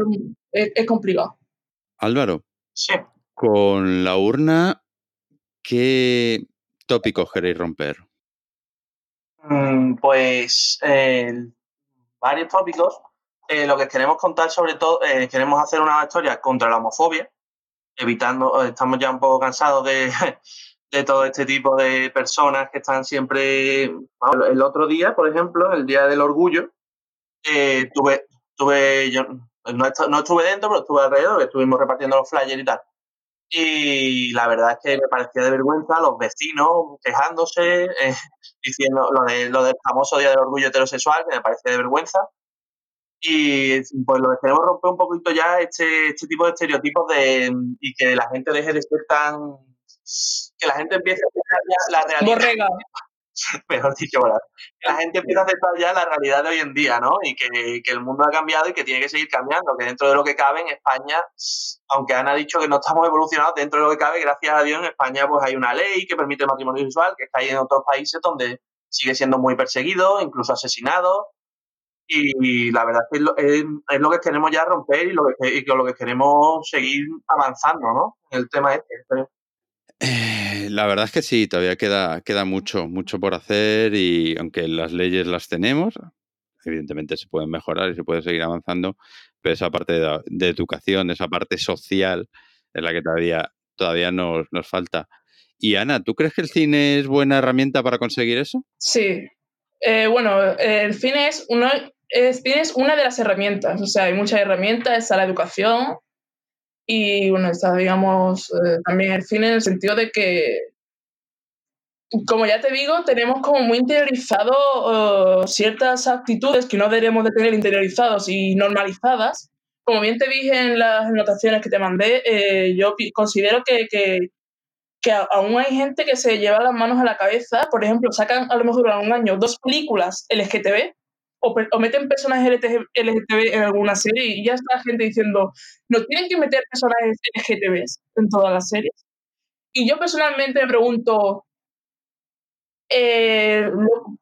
es complicado. Álvaro. Sí. Con la urna, ¿qué tópicos queréis romper? Mm, pues eh, varios tópicos. Eh, lo que queremos contar sobre todo, eh, queremos hacer una historia contra la homofobia, evitando, estamos ya un poco cansados de, *laughs* de todo este tipo de personas que están siempre... el otro día, por ejemplo, el Día del Orgullo, tuve, tuve yo, no, no, estuve dentro, pero estuve alrededor, estuvimos repartiendo los flyers y tal. Y la verdad es que me parecía de vergüenza los vecinos quejándose, eh, diciendo lo, de, lo del famoso Día del Orgullo Heterosexual, que me parecía de vergüenza. Y pues lo que queremos romper un poquito ya este, este tipo de estereotipos de, y que la gente deje de ser tan... que la gente empiece a ya la realidad. *laughs* mejor dicho, la gente empieza a aceptar ya la realidad de hoy en día, ¿no? Y que, que, el mundo ha cambiado y que tiene que seguir cambiando, que dentro de lo que cabe en España, aunque Ana ha dicho que no estamos evolucionados, dentro de lo que cabe, gracias a Dios, en España pues hay una ley que permite el matrimonio sexual, que está ahí en otros países donde sigue siendo muy perseguido, incluso asesinado. Y, la verdad es que es, es, lo que queremos ya romper y lo que, y lo que queremos seguir avanzando, ¿no? En el tema este. Eh, la verdad es que sí, todavía queda, queda mucho, mucho por hacer y aunque las leyes las tenemos, evidentemente se pueden mejorar y se puede seguir avanzando, pero esa parte de, educación, esa parte social, es la que todavía, todavía nos, nos falta. Y Ana, ¿tú crees que el cine es buena herramienta para conseguir eso? Sí. Eh, bueno, el cine es, uno, el cine es una de las herramientas. O sea, hay muchas herramientas, está la educación y, bueno, está, digamos, eh, también el cine en el sentido de que, como ya te digo, tenemos como muy interiorizado eh, ciertas actitudes que no deberíamos de tener interiorizados y normalizadas. Como bien te dije en las anotaciones que te mandé, yo considero que, que que aún hay gente que se lleva las manos a la cabeza, por ejemplo, sacan a lo mejor en un año dos películas LGTB o, o meten personajes LGTB en alguna serie y ya está la gente diciendo, no tienen que meter personajes LGTB en todas las series. Y yo personalmente me pregunto, eh,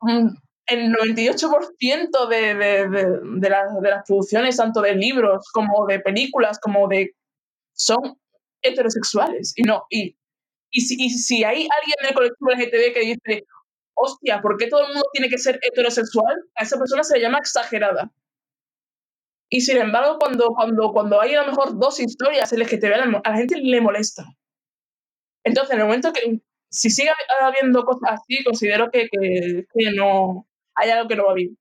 mm, el 98% de, de, de, de, las, de las producciones, tanto de libros como de películas, como de... son heterosexuales. Y no, y y si, y si hay alguien en el colectivo LGTB que dice, hostia, ¿por qué todo el mundo tiene que ser heterosexual? A esa persona se le llama exagerada. Y sin embargo, cuando, cuando, cuando hay a lo mejor dos historias LGTB, a la gente le molesta. Entonces, en el momento que, si sigue habiendo cosas así, considero que, que, que no, hay algo que no va bien.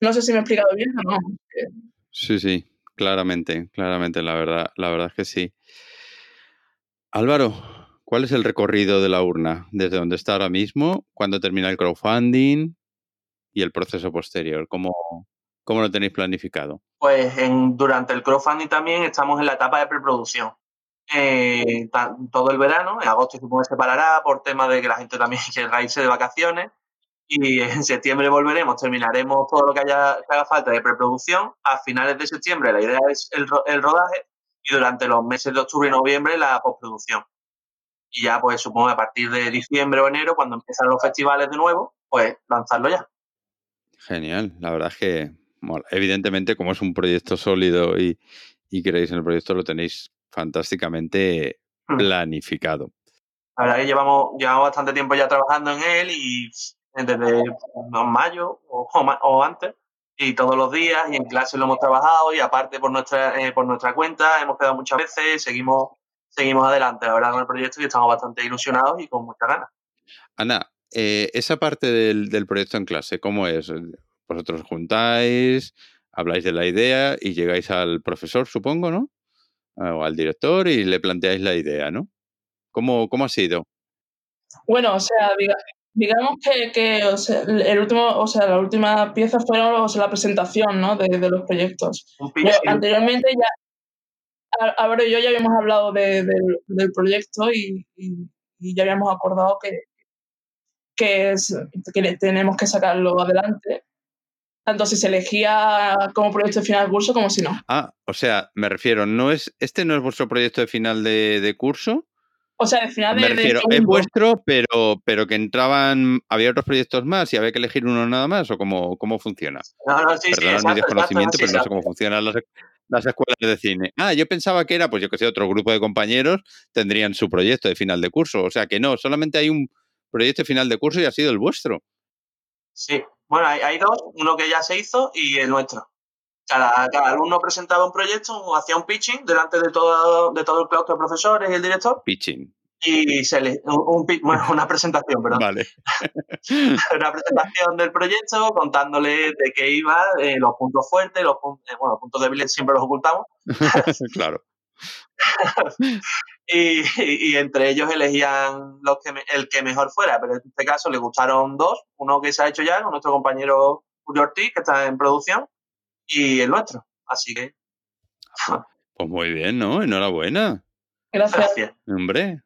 No sé si me he explicado bien o no. Sí, sí, claramente, claramente, la verdad, la verdad es que sí. Álvaro, ¿cuál es el recorrido de la urna? ¿Desde dónde está ahora mismo? ¿Cuándo termina el crowdfunding? Y el proceso posterior, ¿cómo, cómo lo tenéis planificado? Pues en, durante el crowdfunding también estamos en la etapa de preproducción. Eh, todo el verano, en agosto supongo que se parará por tema de que la gente también *laughs* quiera irse de vacaciones y en septiembre volveremos, terminaremos todo lo que, haya, que haga falta de preproducción. A finales de septiembre la idea es el, el rodaje y durante los meses de octubre y noviembre la postproducción. Y ya, pues supongo a partir de diciembre o enero, cuando empiezan los festivales de nuevo, pues lanzarlo ya. Genial, la verdad es que, evidentemente, como es un proyecto sólido y, y creéis en el proyecto, lo tenéis fantásticamente hmm. planificado. La verdad que llevamos, llevamos bastante tiempo ya trabajando en él y desde mayo o, o antes y todos los días y en clase lo hemos trabajado y aparte por nuestra eh, por nuestra cuenta hemos quedado muchas veces seguimos seguimos adelante la verdad con el proyecto y estamos bastante ilusionados y con muchas ganas. Ana eh, esa parte del, del, proyecto en clase cómo es vosotros juntáis habláis de la idea y llegáis al profesor supongo no o al director y le planteáis la idea no cómo cómo ha sido bueno, o sea, digamos que, que o sea, el último, o sea, la última pieza fue o sea, la presentación ¿no? de, de los proyectos. Anteriormente ya, ahora yo ya habíamos hablado de, de, del proyecto y, y, y, ya habíamos acordado que, que, es, que tenemos que sacarlo adelante. Tanto si se elegía como proyecto de final de curso como si no. Ah, o sea, me refiero, no es, este no es vuestro proyecto de final de, de curso, o sea, al final de. Me refiero, de es vuestro, pero, pero que entraban. ¿Había otros proyectos más y había que elegir uno nada más? ¿O cómo, cómo funciona? No, no, sí, Perdón sí, exacto, mi desconocimiento, exacto, sí, pero no sé cómo funcionan las, las escuelas de cine. Ah, yo pensaba que era, pues yo que sé, otro grupo de compañeros tendrían su proyecto de final de curso. O sea que no, solamente hay un proyecto de final de curso y ha sido el vuestro. Sí, bueno, hay, hay dos, uno que ya se hizo y el nuestro. Cada, cada, alumno presentaba un proyecto, hacía un pitching delante de todo, de todo el claustro de profesores y el director. Pitching y se le, un, un, bueno, una presentación, perdón. Vale. *laughs* una presentación del proyecto contándole de qué iba, eh, los puntos fuertes, los puntos, eh, bueno, los puntos débiles siempre los ocultamos. *laughs* claro. *laughs* y, y, y, entre ellos elegían los que me, el que mejor fuera, pero en este caso le gustaron dos, uno que se ha hecho ya con nuestro compañero Julio Ortiz, que está en producción, y el nuestro. Así que... pues muy bien, ¿no? Enhorabuena. Gracias. Gracias. Hombre,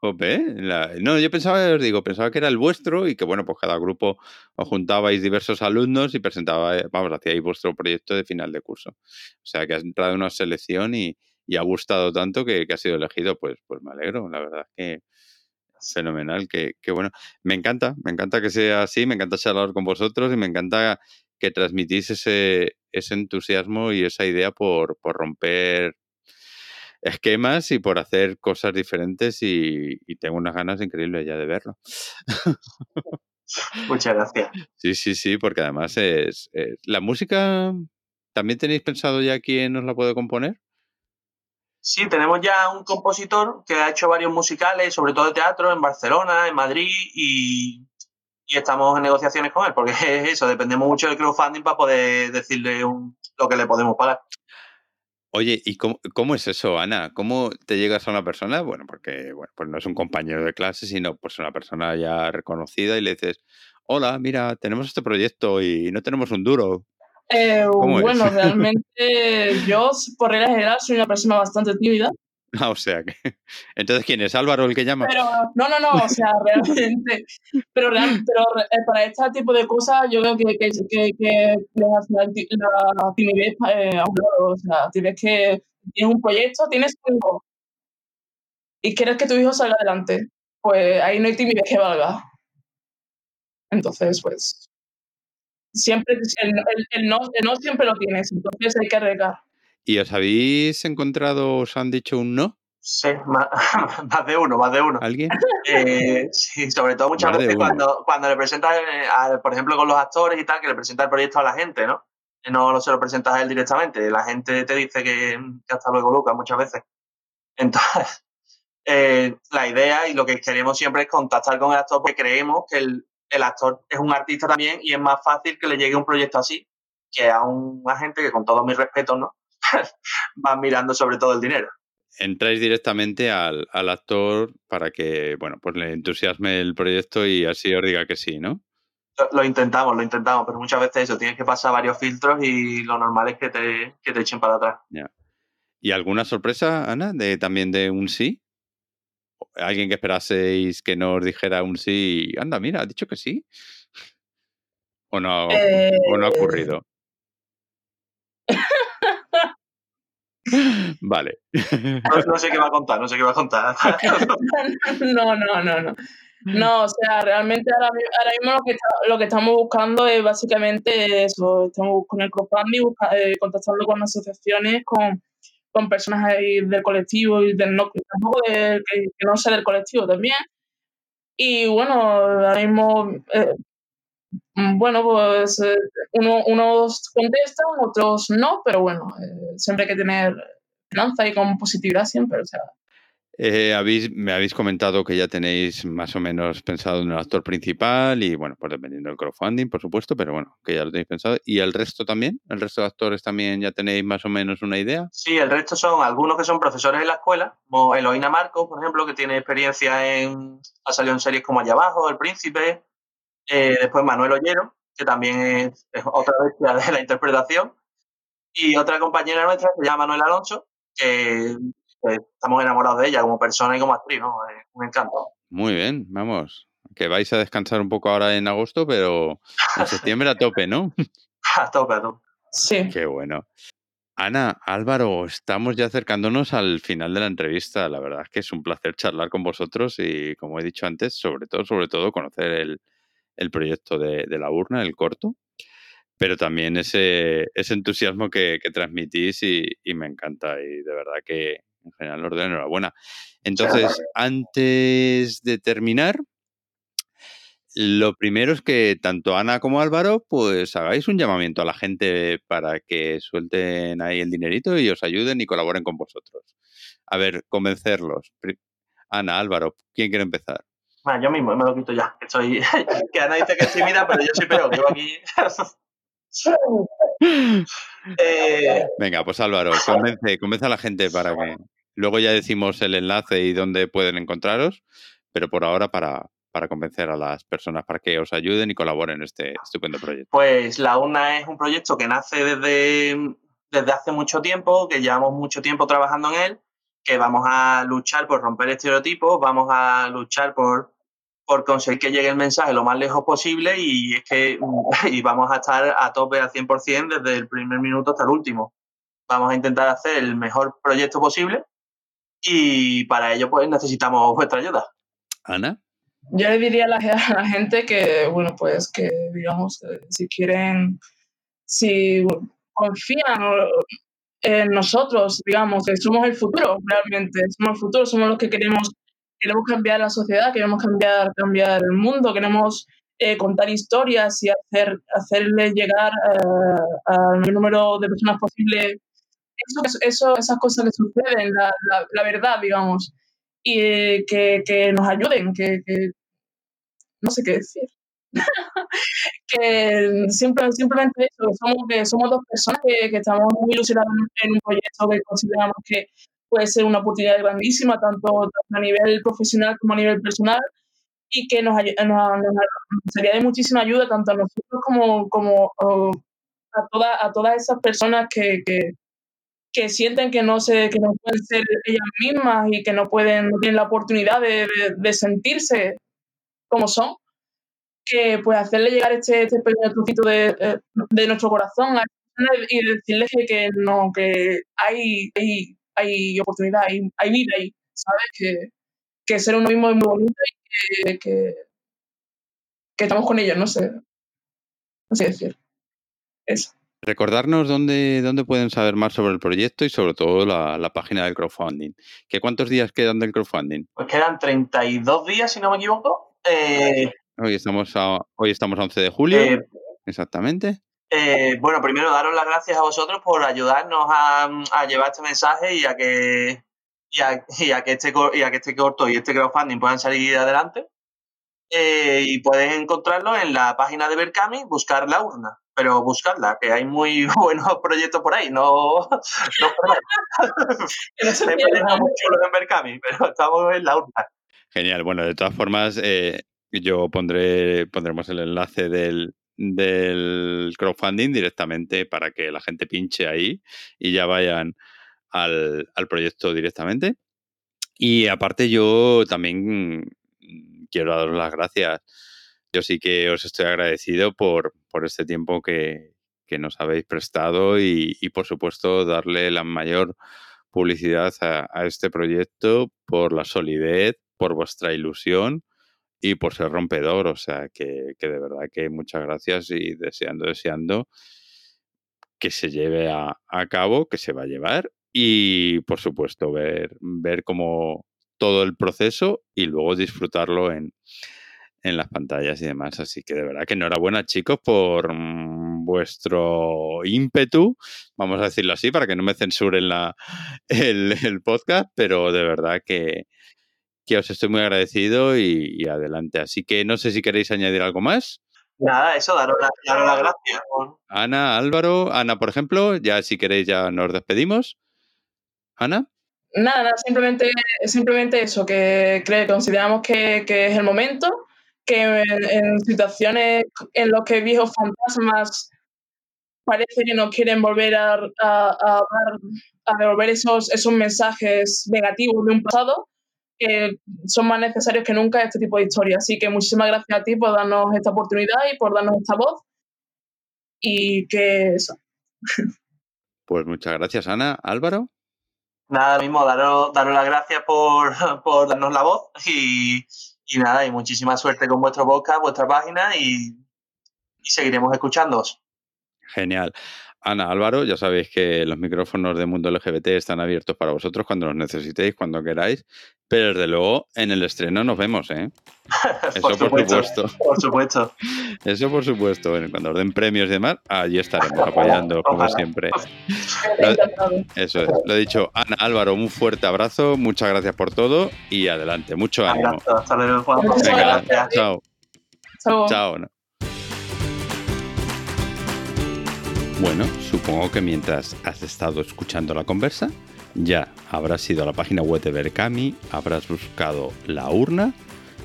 La... no, yo pensaba, os digo, pensaba que era el vuestro y que, bueno, pues cada grupo os juntabais diversos alumnos y presentabais, vamos, hacíais vuestro proyecto de final de curso. O sea, que has entrado en una selección y, y ha gustado tanto que, que, ha sido elegido, pues, pues me alegro, la verdad que fenomenal, que, que, bueno, me encanta, me encanta que sea así, me encanta charlar con vosotros y me encanta que transmitís ese, ese entusiasmo y esa idea por, por romper esquemas y por hacer cosas diferentes y, y tengo unas ganas increíbles ya de verlo. *laughs* Muchas gracias. *laughs* Sí, sí, sí, porque además es, es- ¿La música también tenéis pensado ya quién os la puede componer? Sí, tenemos ya un compositor que ha hecho varios musicales, sobre todo de teatro, en Barcelona, en Madrid, y, y estamos en negociaciones con él, porque *laughs* es eso, dependemos mucho del crowdfunding para poder decirle un- lo que le podemos pagar. Oye, ¿y cómo, cómo es eso, Ana? ¿Cómo te llegas a una persona? Bueno, porque bueno, pues no es un compañero de clase, sino pues una persona ya reconocida y le dices, hola, mira, tenemos este proyecto y no tenemos un duro. Eh, bueno, *laughs* realmente yo, por regla general, soy una persona bastante tímida. *laughs* Ah, o sea que... Entonces, ¿quién es? ¿Álvaro el que llama? Pero, no, no, no, o sea, *laughs* realmente. Pero, real- pero eh, para este tipo de cosas, yo creo que, que, que, que la, la timidez eh. O sea, tienes que. Tienes un proyecto, tienes un hijo. Y quieres que tu hijo salga adelante. Pues ahí no hay timidez que valga. Entonces, pues. Siempre. El, el- el no, el no siempre lo tienes. Entonces hay que arriesgar. ¿Y os habéis encontrado, os han dicho un no? Sí, más, *laughs* más de uno, más de uno. ¿Alguien? Eh, sí, sobre todo muchas Más veces cuando, cuando le presentas, eh, a- por ejemplo, con los actores y tal, que le presentas el proyecto a la gente, ¿no? Que no se lo presentas a él directamente. La gente te dice que, que hasta luego, Lucas, muchas veces. *laughs* Entonces, eh, la idea y lo que queremos siempre es contactar con el actor porque creemos que el, el actor es un artista también y es más fácil que le llegue un proyecto así que a un agente que, con todos mis respetos, ¿no? *laughs* van mirando sobre todo el dinero. Entráis directamente al, al actor para que, bueno, pues le entusiasme el proyecto y así os diga que sí, ¿no? Lo, lo intentamos, lo intentamos, pero muchas veces eso, tienes que pasar varios filtros y lo normal es que te, que te echen para atrás. ¿Y alguna sorpresa, Ana, de también de un sí? ¿Alguien que esperaseis que no os dijera un sí y, anda, mira, ha dicho que sí? ¿O no, Eh, o no ha ocurrido? *laughs* Vale. No, no sé qué va a contar, no sé qué va a contar. *laughs* no, no, no, no. No, o sea, realmente ahora, ahora mismo lo que, está- lo que estamos buscando es básicamente eso. Estamos con el crowdfunding, busca- eh, contactando con asociaciones, con, con personas ahí del colectivo y del no, tampoco del- que, que no sea del colectivo también. Y bueno, ahora mismo, eh, bueno, pues eh, uno- unos contestan, otros no, pero bueno, eh, siempre hay que tener esperanza y con positividad siempre, o sea. Eh, habéis, me habéis comentado que ya tenéis más o menos pensado en el actor principal y, bueno, pues dependiendo del crowdfunding, por supuesto, pero bueno, que ya lo tenéis pensado. ¿Y el resto también? ¿El resto de actores también ya tenéis más o menos una idea? Sí, el resto son algunos que son profesores en la escuela, como Eloína Marcos, por ejemplo, que tiene experiencia en. ha salido en series como Allá Abajo, El Príncipe. Eh, después Manuel Ollero, que también es, es otra bestia de la interpretación. Y otra compañera nuestra que se llama Manuel Alonso, que, que estamos enamorados de ella como persona y como actriz, ¿no? Es un encanto. Muy bien, vamos. Que vais a descansar un poco ahora en agosto, pero en *laughs* septiembre a tope, ¿no? A tope, a tope. Sí. Qué bueno. Ana, Álvaro, estamos ya acercándonos al final de la entrevista. La verdad es que es un placer charlar con vosotros y, como he dicho antes, sobre todo, sobre todo, conocer el, el proyecto de, de la urna, el corto, pero también ese, ese entusiasmo que, que transmitís y, y me encanta. Y de verdad que, en general, os doy enhorabuena. Entonces, antes de terminar, lo primero es que tanto Ana como Álvaro, pues hagáis un llamamiento a la gente para que suelten ahí el dinerito y os ayuden y colaboren con vosotros. A ver, convencerlos. Ana, Álvaro, ¿quién quiere empezar? Bueno, yo mismo me lo quito ya. que Estoy, *laughs* que Ana dice que es tímida, pero yo soy peor. Yo aquí. *laughs* Eh, Venga, pues Álvaro, convence, convence a la gente para que luego ya decimos el enlace y dónde pueden encontraros, pero por ahora para, para convencer a las personas para que os ayuden y colaboren en este estupendo proyecto. Pues la UNA es un proyecto que nace desde, desde hace mucho tiempo, que llevamos mucho tiempo trabajando en él, que vamos a luchar por romper estereotipos, vamos a luchar por, por conseguir que llegue el mensaje lo más lejos posible y es que *laughs* y vamos a estar a tope al 100% desde el primer minuto hasta el último. Vamos a intentar hacer el mejor proyecto posible y para ello pues necesitamos vuestra ayuda. Ana, Yo le diría a la, a la gente que, bueno, pues que, digamos, eh, si quieren, si confían en nosotros, digamos, que somos el futuro, realmente, somos el futuro, somos los que queremos, queremos cambiar la sociedad, queremos cambiar, cambiar el mundo, queremos eh, contar historias y hacer, hacerle llegar eh, al número de personas posible eso, eso, esas cosas que suceden, la, la, verdad, digamos, y que, que nos ayuden, que, que, no sé qué decir. *laughs* que siempre, simplemente eso, somos, dos personas que, estamos muy ilusionados en un proyecto que consideramos que puede ser una oportunidad grandísima, tanto, a nivel profesional como a nivel personal, y que nos, nos, sería de muchísima ayuda tanto a nosotros como, como a, toda, a todas esas personas que, que, sienten que no, se, que no pueden ser ellas mismas y que no, pueden, no tienen la oportunidad de, sentirse como son, que pues hacerle llegar este, este pequeño trocito de, eh, de nuestro corazón y decirles que, que no, que hay, hay, hay oportunidad, hay, hay vida ahí, ¿sabes? Que, que ser uno mismo es muy bonito y que, que, estamos con ellos, no sé. No sé decir. Eso. Recordarnos dónde, dónde pueden saber más sobre el proyecto y sobre todo la, la página del crowdfunding. ¿Qué cuántos días quedan del crowdfunding? Pues quedan 32 días, si no me equivoco. Eh, hoy, estamos a, hoy estamos a 11 de julio. Eh, exactamente. Eh, bueno, primero daros las gracias a vosotros por ayudarnos a, a llevar este mensaje y a que y a, que este, y a que este corto y este crowdfunding puedan salir adelante. Eh, y puedes encontrarlo en la página de Berkami, buscar la urna, pero buscarla, que hay muy *laughs* buenos proyectos por ahí, no, no *laughs* mucho en Berkami, pero estamos en la urna. Genial, bueno, de todas formas, eh, yo pondré, pondremos el enlace del, del crowdfunding directamente para que la gente pinche ahí y ya vayan al, al proyecto directamente. Y aparte yo también quiero daros las gracias. Yo sí que os estoy agradecido por, por este tiempo que, que nos habéis prestado y, y, por supuesto darle la mayor publicidad a, a, este proyecto por la solidez, por vuestra ilusión y por ser rompedor. O sea que, que de verdad que muchas gracias y deseando, deseando que se lleve a, cabo, que se va a llevar y por supuesto ver, ver como todo el proceso y luego disfrutarlo en, en las pantallas y demás. Así que de verdad que enhorabuena chicos por mm, vuestro ímpetu, vamos a decirlo así, para que no me censuren la, *laughs* el podcast, pero de verdad que, que os estoy muy agradecido y, y, adelante. Así que no sé si queréis añadir algo más. Nada, eso, daros las la gracias. Ana, Álvaro, Ana, por ejemplo, ya si queréis ya nos despedimos. Ana. Nada, simplemente, simplemente eso, que consideramos que, que, es el momento, que en, situaciones en las que viejos fantasmas parece que nos quieren volver a, a, a, devolver esos, esos mensajes negativos de un pasado, que son más necesarios que nunca este tipo de historias. Así que muchísimas gracias a ti por darnos esta oportunidad y por darnos esta voz. Y que eso. Pues muchas gracias, Ana. Álvaro. Nada mismo, daros, daros las gracias por, *laughs* por, darnos la voz y, y, nada, y muchísima suerte con vuestro podcast, vuestra página y, y seguiremos escuchándoos. Genial. Ana Álvaro, ya sabéis que los micrófonos de Mundo LGBT están abiertos para vosotros cuando los necesitéis, cuando queráis, pero desde luego en el estreno nos vemos, ¿eh? *laughs* Eso por supuesto. Por supuesto. Eso por supuesto. Cuando os den premios y demás, allí estaremos apoyando, como siempre. Eso es. Lo he dicho, Ana Álvaro, un fuerte abrazo, muchas gracias por todo y adelante. Mucho ánimo. Hasta luego, Juan. Venga, chao. Chao. Chao. Bueno, supongo que mientras has estado escuchando la conversa, ya habrás ido a la página web de Berkami, habrás buscado la urna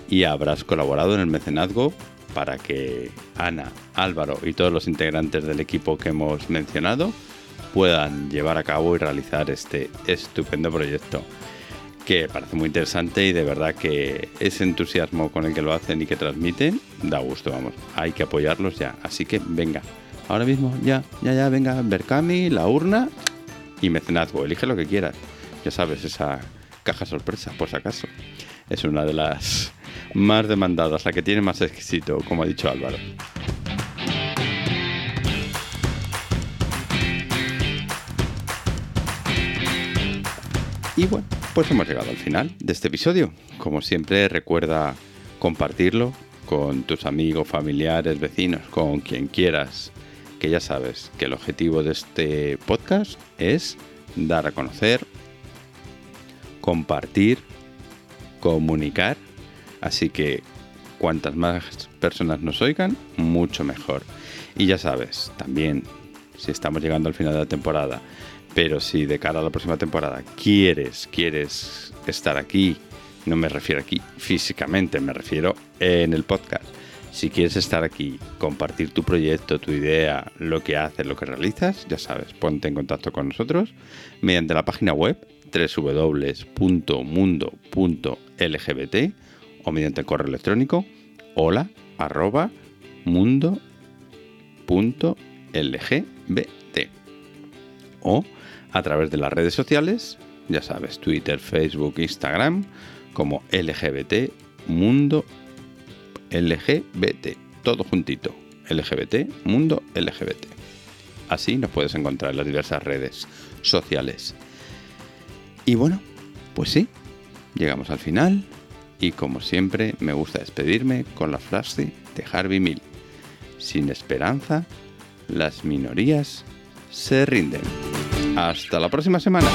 y habrás colaborado en el mecenazgo para que Ana, Álvaro y todos los integrantes del equipo que hemos mencionado puedan llevar a cabo y realizar este estupendo proyecto que parece muy interesante y de verdad que ese entusiasmo con el que lo hacen y que transmiten da gusto, vamos, hay que apoyarlos ya, así que venga, Ahora mismo, ya, ya, ya, venga, Berkami, la urna y mecenazgo. Elige lo que quieras. Ya sabes, esa caja sorpresa, por si acaso. Es una de las más demandadas, la que tiene más exquisito, como ha dicho Álvaro. Y bueno, pues hemos llegado al final de este episodio. Como siempre, recuerda compartirlo, con tus amigos, familiares, vecinos, con quien quieras, que ya sabes que el objetivo de este podcast es dar a conocer, compartir, comunicar, así que cuantas más personas nos oigan, mucho mejor. Y ya sabes, también, si estamos llegando al final de la temporada, pero si de cara a la próxima temporada quieres, quieres estar aquí, no me refiero aquí físicamente, me refiero en el podcast. Si quieres estar aquí, compartir tu proyecto, tu idea, lo que haces, lo que realizas, ya sabes, ponte en contacto con nosotros mediante la página web www.mundo.lgbt o mediante el correo electrónico hola o a través de las redes sociales, ya sabes, Twitter, Facebook, Instagram, como LGBT Mundo LGBT, todo juntito, LGBT Mundo LGBT. Así nos puedes encontrar en las diversas redes sociales. Y bueno, pues sí, llegamos al final y como siempre me gusta despedirme con la frase de Harvey Mill. Sin esperanza, las minorías se rinden. Hasta la próxima semana.